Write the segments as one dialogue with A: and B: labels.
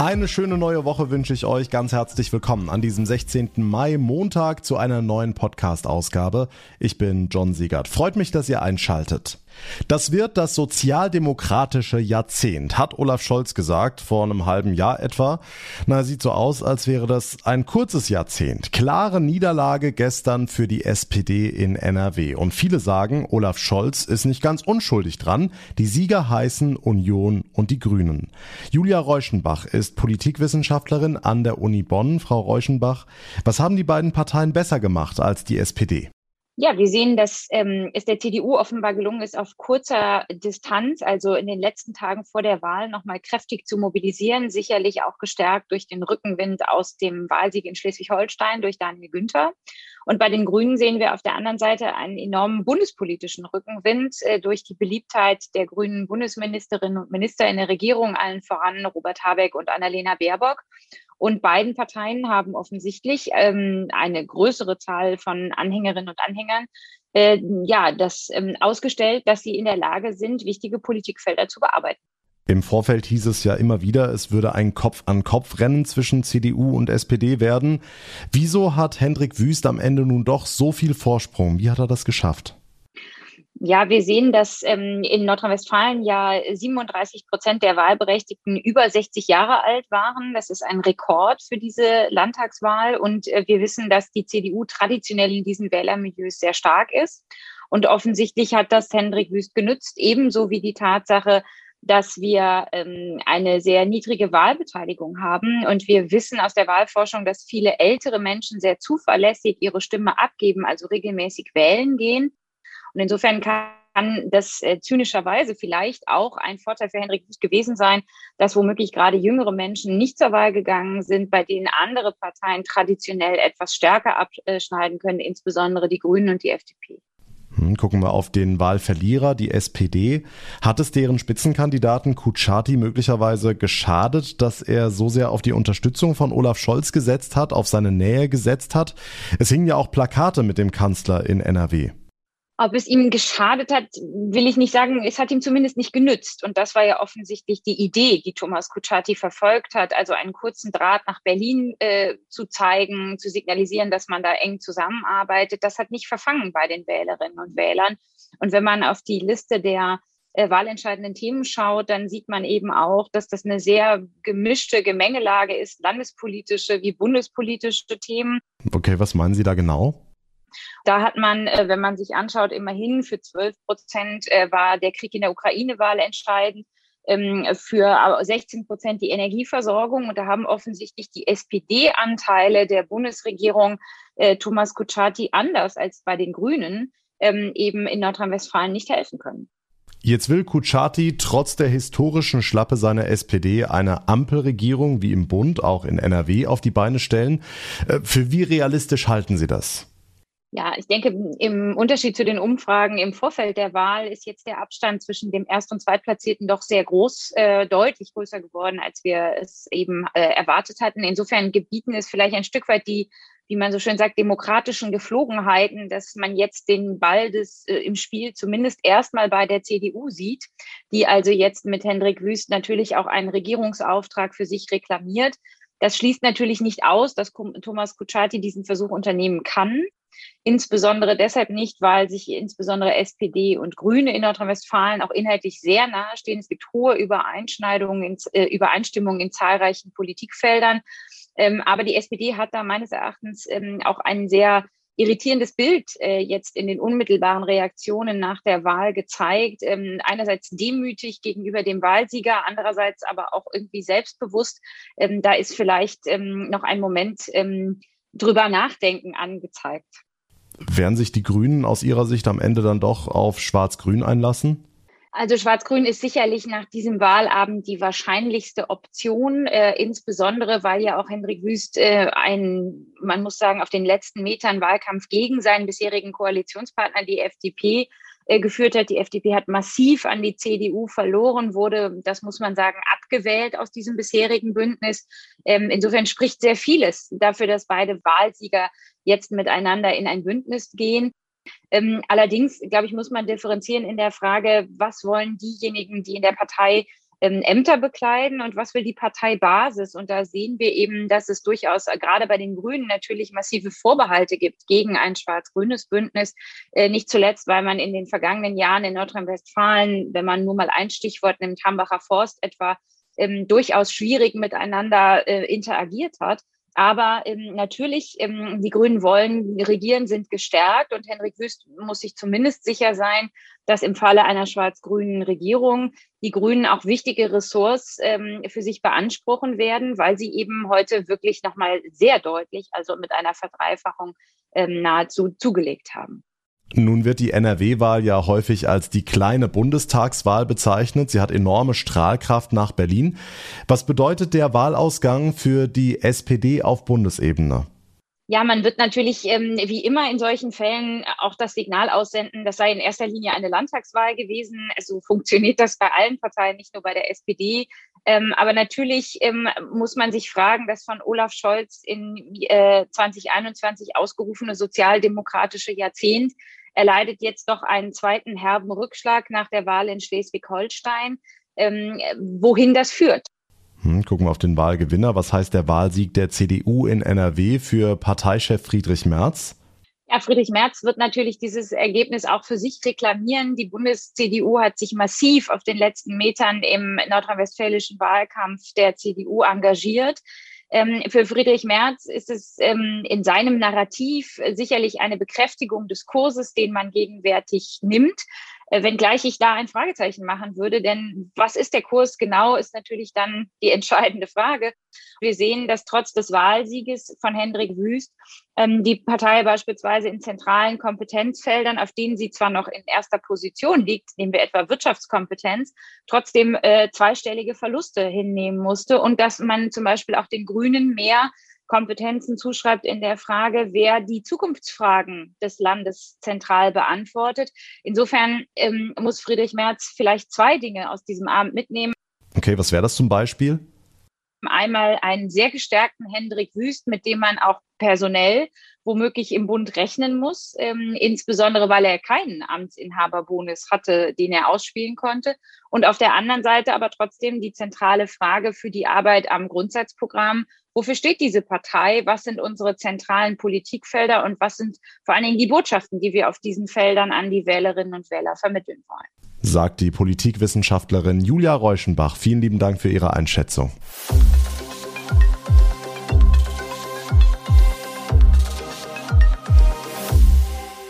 A: Eine schöne neue Woche wünsche ich euch. Ganz herzlich willkommen an diesem 16. Mai, Montag, zu einer neuen Podcast-Ausgabe. Ich bin John Siegert. Freut mich, dass ihr einschaltet. Das wird das sozialdemokratische Jahrzehnt, hat Olaf Scholz gesagt, vor einem halben Jahr etwa. Na, sieht so aus, als wäre das ein kurzes Jahrzehnt. Klare Niederlage gestern für die SPD in NRW. Und viele sagen, Olaf Scholz ist nicht ganz unschuldig dran. Die Sieger heißen Union und die Grünen. Julia Reuschenbach ist Politikwissenschaftlerin an der Uni Bonn. Frau Reuschenbach, was haben die beiden Parteien besser gemacht als die SPD?
B: Ja, wir sehen, dass ähm, es der CDU offenbar gelungen ist, auf kurzer Distanz, also in den letzten Tagen vor der Wahl, nochmal kräftig zu mobilisieren, sicherlich auch gestärkt durch den Rückenwind aus dem Wahlsieg in Schleswig-Holstein durch Daniel Günther. Und bei den Grünen sehen wir auf der anderen Seite einen enormen bundespolitischen Rückenwind äh, durch die Beliebtheit der grünen Bundesministerinnen und Minister in der Regierung, allen voran Robert Habeck und Annalena Baerbock. Und beiden Parteien haben offensichtlich ähm, eine größere Zahl von Anhängerinnen und Anhängern äh, ja, das ähm, ausgestellt, dass sie in der Lage sind, wichtige Politikfelder zu bearbeiten.
A: Im Vorfeld hieß es ja immer wieder, es würde ein Kopf-an-Kopf-Rennen zwischen CDU und SPD werden. Wieso hat Hendrik Wüst am Ende nun doch so viel Vorsprung? Wie hat er das geschafft?
B: Ja, wir sehen, dass ähm, in Nordrhein-Westfalen ja 37 Prozent der Wahlberechtigten über 60 Jahre alt waren. Das ist ein Rekord für diese Landtagswahl. Und äh, wir wissen, dass die CDU traditionell in diesen Wählermilieus sehr stark ist. Und offensichtlich hat das Hendrik Wüst genützt, ebenso wie die Tatsache, dass wir ähm, eine sehr niedrige Wahlbeteiligung haben. Und wir wissen aus der Wahlforschung, dass viele ältere Menschen sehr zuverlässig ihre Stimme abgeben, also regelmäßig wählen gehen. Und insofern kann das äh, zynischerweise vielleicht auch ein Vorteil für Henrik gewesen sein, dass womöglich gerade jüngere Menschen nicht zur Wahl gegangen sind, bei denen andere Parteien traditionell etwas stärker abschneiden können, insbesondere die Grünen und die FDP.
A: Hm, gucken wir auf den Wahlverlierer, die SPD. Hat es deren Spitzenkandidaten Kutschaty möglicherweise geschadet, dass er so sehr auf die Unterstützung von Olaf Scholz gesetzt hat, auf seine Nähe gesetzt hat? Es hingen ja auch Plakate mit dem Kanzler in NRW.
B: Ob es ihm geschadet hat, will ich nicht sagen. Es hat ihm zumindest nicht genützt. Und das war ja offensichtlich die Idee, die Thomas Kutschaty verfolgt hat, also einen kurzen Draht nach Berlin äh, zu zeigen, zu signalisieren, dass man da eng zusammenarbeitet. Das hat nicht verfangen bei den Wählerinnen und Wählern. Und wenn man auf die Liste der äh, wahlentscheidenden Themen schaut, dann sieht man eben auch, dass das eine sehr gemischte Gemengelage ist, landespolitische wie bundespolitische Themen.
A: Okay, was meinen Sie da genau?
B: Da hat man, äh, wenn man sich anschaut, immerhin für 12 Prozent äh, war der Krieg in der Ukraine-Wahl entscheidend ähm, für 16 Prozent die Energieversorgung. Und da haben offensichtlich die SPD-Anteile der Bundesregierung äh, Thomas Kutschaty anders als bei den Grünen ähm, eben in Nordrhein-Westfalen nicht helfen können.
A: Jetzt will Kutschaty trotz der historischen Schlappe seiner SPD eine Ampelregierung wie im Bund, auch in NRW, auf die Beine stellen. Für wie realistisch halten Sie das?
B: Ja, ich denke, im Unterschied zu den Umfragen im Vorfeld der Wahl ist jetzt der Abstand zwischen dem Erst- und Zweitplatzierten doch sehr groß, äh, deutlich größer geworden, als wir es eben äh, erwartet hatten. Insofern gebieten es vielleicht ein Stück weit die, wie man so schön sagt, demokratischen Geflogenheiten, dass man jetzt den Ball des, äh, im Spiel zumindest erstmal bei der CDU sieht, die also jetzt mit Hendrik Wüst natürlich auch einen Regierungsauftrag für sich reklamiert. Das schließt natürlich nicht aus, dass Thomas Kutschaty diesen Versuch unternehmen kann. Insbesondere deshalb nicht, weil sich insbesondere SPD und Grüne in Nordrhein-Westfalen auch inhaltlich sehr nahe stehen. Es gibt hohe Übereinschneidungen, in, äh, Übereinstimmungen in zahlreichen Politikfeldern. Ähm, aber die SPD hat da meines Erachtens ähm, auch ein sehr irritierendes Bild äh, jetzt in den unmittelbaren Reaktionen nach der Wahl gezeigt. Ähm, einerseits demütig gegenüber dem Wahlsieger, andererseits aber auch irgendwie selbstbewusst. Ähm, da ist vielleicht ähm, noch ein Moment ähm, drüber nachdenken angezeigt.
A: Werden sich die Grünen aus Ihrer Sicht am Ende dann doch auf Schwarz-Grün einlassen?
B: Also Schwarz-Grün ist sicherlich nach diesem Wahlabend die wahrscheinlichste Option, äh, insbesondere weil ja auch Hendrik Wüst äh, ein, man muss sagen, auf den letzten Metern Wahlkampf gegen seinen bisherigen Koalitionspartner, die FDP, äh, geführt hat. Die FDP hat massiv an die CDU verloren, wurde, das muss man sagen, abgewählt aus diesem bisherigen Bündnis. Ähm, insofern spricht sehr vieles dafür, dass beide Wahlsieger jetzt miteinander in ein Bündnis gehen. Ähm, allerdings, glaube ich, muss man differenzieren in der Frage, was wollen diejenigen, die in der Partei ähm, Ämter bekleiden und was will die Parteibasis? Und da sehen wir eben, dass es durchaus äh, gerade bei den Grünen natürlich massive Vorbehalte gibt gegen ein schwarz-grünes Bündnis. Äh, nicht zuletzt, weil man in den vergangenen Jahren in Nordrhein-Westfalen, wenn man nur mal ein Stichwort nimmt, Hambacher Forst etwa, ähm, durchaus schwierig miteinander äh, interagiert hat. Aber ähm, natürlich, ähm, die Grünen wollen regieren, sind gestärkt und Henrik Wüst muss sich zumindest sicher sein, dass im Falle einer schwarz-grünen Regierung die Grünen auch wichtige Ressorts ähm, für sich beanspruchen werden, weil sie eben heute wirklich nochmal sehr deutlich, also mit einer Verdreifachung ähm, nahezu zugelegt haben.
A: Nun wird die NRW-Wahl ja häufig als die kleine Bundestagswahl bezeichnet. Sie hat enorme Strahlkraft nach Berlin. Was bedeutet der Wahlausgang für die SPD auf Bundesebene?
B: Ja, man wird natürlich ähm, wie immer in solchen Fällen auch das Signal aussenden, das sei in erster Linie eine Landtagswahl gewesen. So funktioniert das bei allen Parteien, nicht nur bei der SPD. Ähm, aber natürlich ähm, muss man sich fragen, das von Olaf Scholz in äh, 2021 ausgerufene sozialdemokratische Jahrzehnt erleidet jetzt doch einen zweiten herben Rückschlag nach der Wahl in Schleswig-Holstein. Ähm, wohin das führt?
A: Hm, gucken wir auf den Wahlgewinner. Was heißt der Wahlsieg der CDU in NRW für Parteichef Friedrich Merz?
B: Ja, Friedrich Merz wird natürlich dieses Ergebnis auch für sich reklamieren. Die Bundes-CDU hat sich massiv auf den letzten Metern im nordrhein-westfälischen Wahlkampf der CDU engagiert. Ähm, für Friedrich Merz ist es ähm, in seinem Narrativ sicherlich eine Bekräftigung des Kurses, den man gegenwärtig nimmt. Äh, wenngleich ich da ein Fragezeichen machen würde, denn was ist der Kurs genau, ist natürlich dann die entscheidende Frage. Wir sehen, dass trotz des Wahlsieges von Hendrik Wüst ähm, die Partei beispielsweise in zentralen Kompetenzfeldern, auf denen sie zwar noch in erster Position liegt, nehmen wir etwa Wirtschaftskompetenz, trotzdem äh, zweistellige Verluste hinnehmen musste und dass man zum Beispiel auch den Grünen mehr Kompetenzen zuschreibt in der Frage, wer die Zukunftsfragen des Landes zentral beantwortet. Insofern ähm, muss Friedrich Merz vielleicht zwei Dinge aus diesem Abend mitnehmen.
A: Okay, was wäre das zum Beispiel?
B: Einmal einen sehr gestärkten Hendrik Wüst, mit dem man auch personell womöglich im Bund rechnen muss, ähm, insbesondere weil er keinen Amtsinhaberbonus hatte, den er ausspielen konnte. Und auf der anderen Seite aber trotzdem die zentrale Frage für die Arbeit am Grundsatzprogramm. Wofür steht diese Partei? Was sind unsere zentralen Politikfelder und was sind vor allen Dingen die Botschaften, die wir auf diesen Feldern an die Wählerinnen und Wähler vermitteln wollen?
A: sagt die Politikwissenschaftlerin Julia Reuschenbach. Vielen lieben Dank für Ihre Einschätzung.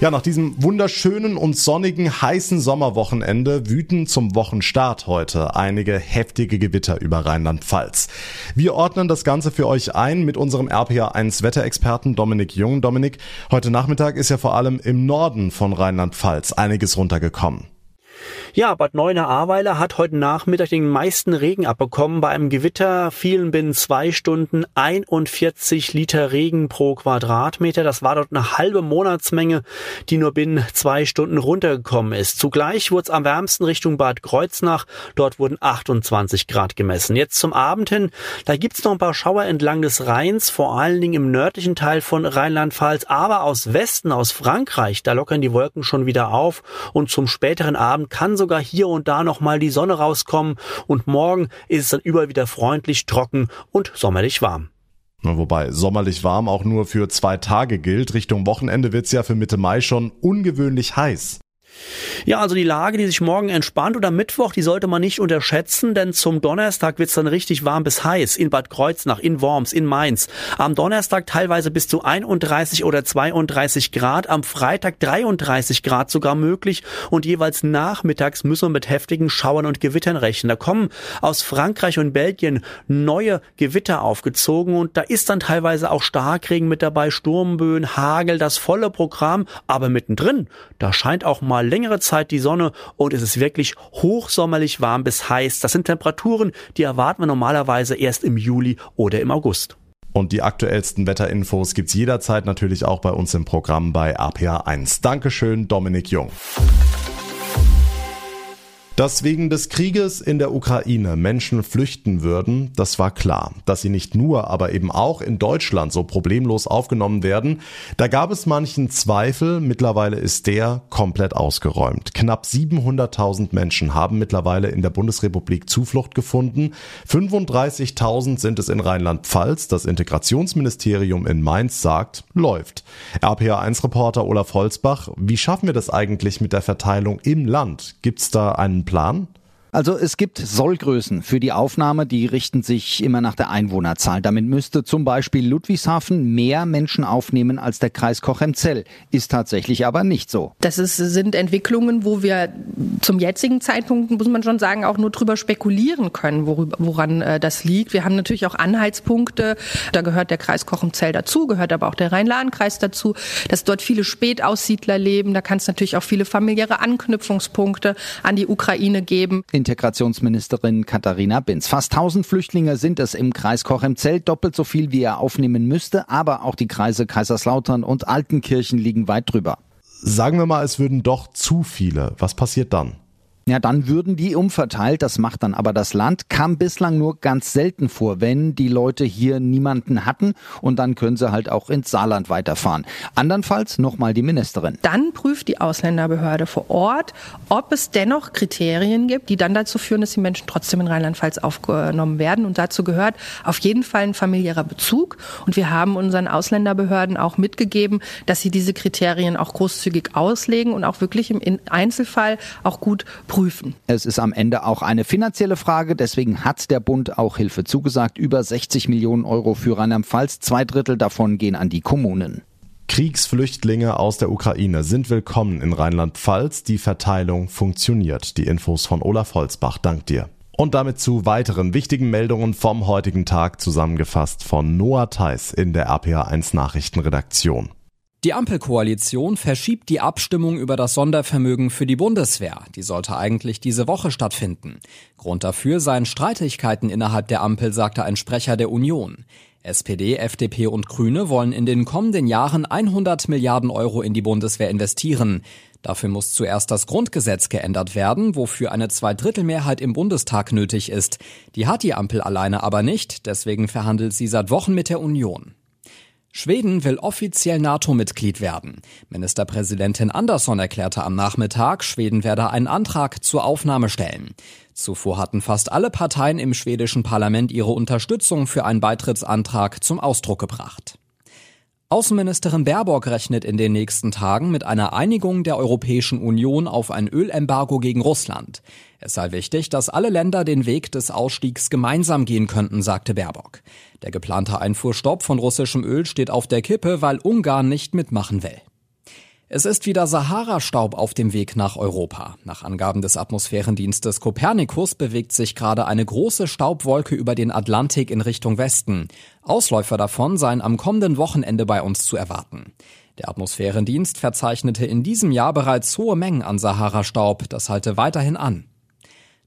A: Ja, nach diesem wunderschönen und sonnigen, heißen Sommerwochenende wüten zum Wochenstart heute einige heftige Gewitter über Rheinland-Pfalz. Wir ordnen das Ganze für euch ein mit unserem RPA1 Wetterexperten Dominik Jung. Dominik, heute Nachmittag ist ja vor allem im Norden von Rheinland-Pfalz einiges runtergekommen.
C: Ja, Bad Neuenahr-Ahrweiler hat heute Nachmittag den meisten Regen abbekommen. Bei einem Gewitter fielen binnen zwei Stunden 41 Liter Regen pro Quadratmeter. Das war dort eine halbe Monatsmenge, die nur binnen zwei Stunden runtergekommen ist. Zugleich wurde es am wärmsten Richtung Bad Kreuznach. Dort wurden 28 Grad gemessen. Jetzt zum Abend hin, da gibt's noch ein paar Schauer entlang des Rheins, vor allen Dingen im nördlichen Teil von Rheinland-Pfalz, aber aus Westen, aus Frankreich, da lockern die Wolken schon wieder auf und zum späteren Abend kann sogar hier und da noch mal die Sonne rauskommen und morgen ist es dann überall wieder freundlich, trocken und sommerlich warm.
A: Wobei sommerlich warm auch nur für zwei Tage gilt. Richtung Wochenende wird's ja für Mitte Mai schon ungewöhnlich heiß.
C: Ja, also die Lage, die sich morgen entspannt oder Mittwoch, die sollte man nicht unterschätzen, denn zum Donnerstag wird's dann richtig warm bis heiß in Bad Kreuznach, in Worms, in Mainz. Am Donnerstag teilweise bis zu 31 oder 32 Grad, am Freitag 33 Grad sogar möglich und jeweils nachmittags müssen wir mit heftigen Schauern und Gewittern rechnen. Da kommen aus Frankreich und Belgien neue Gewitter aufgezogen und da ist dann teilweise auch Starkregen mit dabei, Sturmböen, Hagel, das volle Programm, aber mittendrin, da scheint auch mal längere Zeit die Sonne und es ist wirklich hochsommerlich warm bis heiß. Das sind Temperaturen, die erwarten wir normalerweise erst im Juli oder im August.
A: Und die aktuellsten Wetterinfos gibt's jederzeit natürlich auch bei uns im Programm bei APA1. Dankeschön, Dominik Jung. Dass wegen des Krieges in der Ukraine Menschen flüchten würden, das war klar. Dass sie nicht nur, aber eben auch in Deutschland so problemlos aufgenommen werden, da gab es manchen Zweifel. Mittlerweile ist der komplett ausgeräumt. Knapp 700.000 Menschen haben mittlerweile in der Bundesrepublik Zuflucht gefunden. 35.000 sind es in Rheinland-Pfalz. Das Integrationsministerium in Mainz sagt, läuft. RPA1-Reporter Olaf Holzbach, wie schaffen wir das eigentlich mit der Verteilung im Land? Gibt's da einen Plan?
D: Also es gibt Sollgrößen für die Aufnahme, die richten sich immer nach der Einwohnerzahl. Damit müsste zum Beispiel Ludwigshafen mehr Menschen aufnehmen als der Kreis Cochem-Zell. Ist tatsächlich aber nicht so.
E: Das ist, sind Entwicklungen, wo wir zum jetzigen Zeitpunkt, muss man schon sagen, auch nur drüber spekulieren können, worüber, woran äh, das liegt. Wir haben natürlich auch Anhaltspunkte. Da gehört der Kreis Cochem-Zell dazu, gehört aber auch der Rhein-Lahn-Kreis dazu, dass dort viele Spätaussiedler leben. Da kann es natürlich auch viele familiäre Anknüpfungspunkte an die Ukraine geben.
D: In Integrationsministerin Katharina Binz. Fast 1000 Flüchtlinge sind es im Kreis Koch-im-Zelt, doppelt so viel, wie er aufnehmen müsste, aber auch die Kreise Kaiserslautern und Altenkirchen liegen weit drüber.
A: Sagen wir mal, es würden doch zu viele. Was passiert dann?
D: Ja, dann würden die umverteilt. Das macht dann aber das Land. Kam bislang nur ganz selten vor, wenn die Leute hier niemanden hatten und dann können sie halt auch ins Saarland weiterfahren. Andernfalls nochmal die Ministerin.
E: Dann prüft die Ausländerbehörde vor Ort, ob es dennoch Kriterien gibt, die dann dazu führen, dass die Menschen trotzdem in Rheinland-Pfalz aufgenommen werden. Und dazu gehört auf jeden Fall ein familiärer Bezug. Und wir haben unseren Ausländerbehörden auch mitgegeben, dass sie diese Kriterien auch großzügig auslegen und auch wirklich im Einzelfall auch gut.
D: Es ist am Ende auch eine finanzielle Frage. Deswegen hat der Bund auch Hilfe zugesagt. Über 60 Millionen Euro für Rheinland-Pfalz. Zwei Drittel davon gehen an die Kommunen.
A: Kriegsflüchtlinge aus der Ukraine sind willkommen in Rheinland-Pfalz. Die Verteilung funktioniert. Die Infos von Olaf Holzbach. Dank dir. Und damit zu weiteren wichtigen Meldungen vom heutigen Tag zusammengefasst von Noah Theis in der RPA1 Nachrichtenredaktion.
F: Die Ampelkoalition verschiebt die Abstimmung über das Sondervermögen für die Bundeswehr. Die sollte eigentlich diese Woche stattfinden. Grund dafür seien Streitigkeiten innerhalb der Ampel, sagte ein Sprecher der Union. SPD, FDP und Grüne wollen in den kommenden Jahren 100 Milliarden Euro in die Bundeswehr investieren. Dafür muss zuerst das Grundgesetz geändert werden, wofür eine Zweidrittelmehrheit im Bundestag nötig ist. Die hat die Ampel alleine aber nicht, deswegen verhandelt sie seit Wochen mit der Union. Schweden will offiziell NATO-Mitglied werden. Ministerpräsidentin Andersson erklärte am Nachmittag, Schweden werde einen Antrag zur Aufnahme stellen. Zuvor hatten fast alle Parteien im schwedischen Parlament ihre Unterstützung für einen Beitrittsantrag zum Ausdruck gebracht. Außenministerin Baerbock rechnet in den nächsten Tagen mit einer Einigung der Europäischen Union auf ein Ölembargo gegen Russland. Es sei wichtig, dass alle Länder den Weg des Ausstiegs gemeinsam gehen könnten, sagte Baerbock. Der geplante Einfuhrstopp von russischem Öl steht auf der Kippe, weil Ungarn nicht mitmachen will. Es ist wieder Sahara-Staub auf dem Weg nach Europa. Nach Angaben des Atmosphärendienstes Copernicus bewegt sich gerade eine große Staubwolke über den Atlantik in Richtung Westen. Ausläufer davon seien am kommenden Wochenende bei uns zu erwarten. Der Atmosphärendienst verzeichnete in diesem Jahr bereits hohe Mengen an Sahara-Staub. Das halte weiterhin an.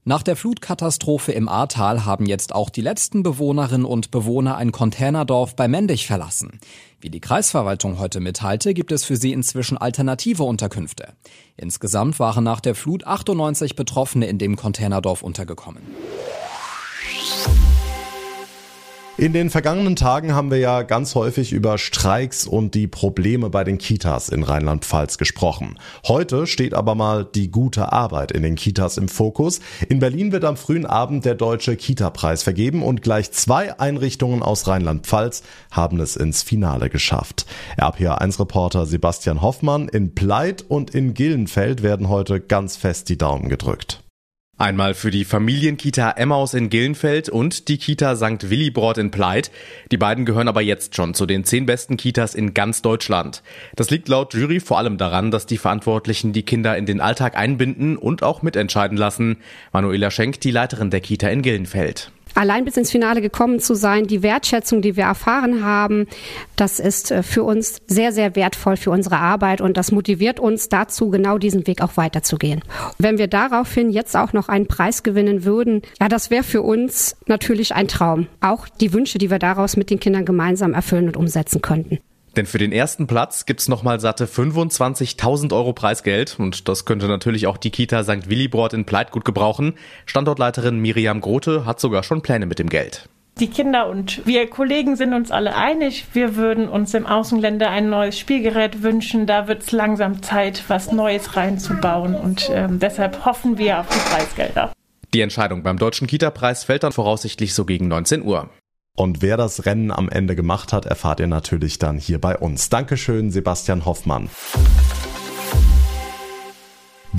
F: Nach der Flutkatastrophe im Ahrtal haben jetzt auch die letzten Bewohnerinnen und Bewohner ein Containerdorf bei Mendig verlassen. Wie die Kreisverwaltung heute mitteilte, gibt es für sie inzwischen alternative Unterkünfte. Insgesamt waren nach der Flut 98 Betroffene in dem Containerdorf untergekommen.
A: In den vergangenen Tagen haben wir ja ganz häufig über Streiks und die Probleme bei den Kitas in Rheinland-Pfalz gesprochen. Heute steht aber mal die gute Arbeit in den Kitas im Fokus. In Berlin wird am frühen Abend der Deutsche Kita-Preis vergeben und gleich zwei Einrichtungen aus Rheinland-Pfalz haben es ins Finale geschafft. RPA1-Reporter Sebastian Hoffmann in Pleit und in Gillenfeld werden heute ganz fest die Daumen gedrückt.
G: Einmal für die Familienkita Emmaus in Gillenfeld und die Kita St. Willibrord in Pleit. Die beiden gehören aber jetzt schon zu den zehn besten Kitas in ganz Deutschland. Das liegt laut Jury vor allem daran, dass die Verantwortlichen die Kinder in den Alltag einbinden und auch mitentscheiden lassen. Manuela Schenk, die Leiterin der Kita in Gillenfeld
H: allein bis ins Finale gekommen zu sein, die Wertschätzung, die wir erfahren haben, das ist äh, für uns sehr, sehr wertvoll für unsere Arbeit und das motiviert uns dazu, genau diesen Weg auch weiterzugehen. Wenn wir daraufhin jetzt auch noch einen Preis gewinnen würden, ja, das wäre für uns natürlich ein Traum. Auch die Wünsche, die wir daraus mit den Kindern gemeinsam erfüllen und umsetzen könnten.
G: Denn für den ersten Platz gibt's nochmal satte 25.000 Euro Preisgeld und das könnte natürlich auch die Kita St. Willibrord in Pleit gut gebrauchen. Standortleiterin Miriam Grote hat sogar schon Pläne mit dem Geld.
I: Die Kinder und wir Kollegen sind uns alle einig. Wir würden uns im Außenländer ein neues Spielgerät wünschen. Da wird es langsam Zeit, was Neues reinzubauen. Und ähm, deshalb hoffen wir auf die Preisgelder.
G: Die Entscheidung beim Deutschen Kita-Preis fällt dann voraussichtlich so gegen 19 Uhr.
A: Und wer das Rennen am Ende gemacht hat, erfahrt ihr natürlich dann hier bei uns. Dankeschön, Sebastian Hoffmann.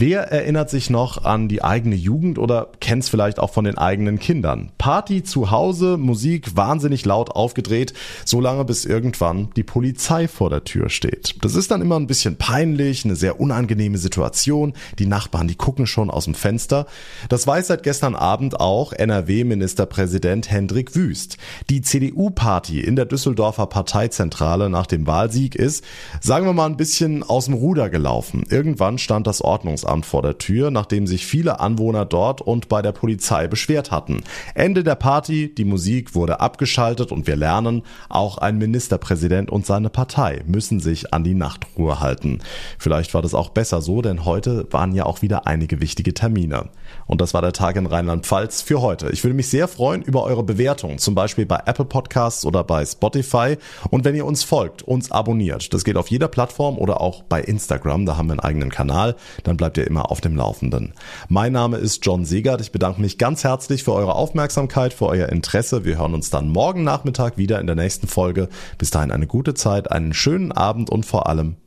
A: Wer erinnert sich noch an die eigene Jugend oder kennt es vielleicht auch von den eigenen Kindern? Party zu Hause, Musik wahnsinnig laut aufgedreht, so lange bis irgendwann die Polizei vor der Tür steht. Das ist dann immer ein bisschen peinlich, eine sehr unangenehme Situation. Die Nachbarn, die gucken schon aus dem Fenster. Das weiß seit gestern Abend auch NRW-Ministerpräsident Hendrik Wüst. Die CDU-Party in der Düsseldorfer Parteizentrale nach dem Wahlsieg ist, sagen wir mal, ein bisschen aus dem Ruder gelaufen. Irgendwann stand das Ordnungs Ordnungsamt vor der Tür, nachdem sich viele Anwohner dort und bei der Polizei beschwert hatten. Ende der Party, die Musik wurde abgeschaltet und wir lernen, auch ein Ministerpräsident und seine Partei müssen sich an die Nachtruhe halten. Vielleicht war das auch besser so, denn heute waren ja auch wieder einige wichtige Termine. Und das war der Tag in Rheinland-Pfalz für heute. Ich würde mich sehr freuen über eure Bewertung, zum Beispiel bei Apple Podcasts oder bei Spotify. Und wenn ihr uns folgt, uns abonniert, das geht auf jeder Plattform oder auch bei Instagram, da haben wir einen eigenen Kanal, dann bleibt ihr immer auf dem Laufenden. Mein Name ist John Segert. Ich bedanke mich ganz herzlich für eure Aufmerksamkeit, für euer Interesse. Wir hören uns dann morgen Nachmittag wieder in der nächsten Folge. Bis dahin eine gute Zeit, einen schönen Abend und vor allem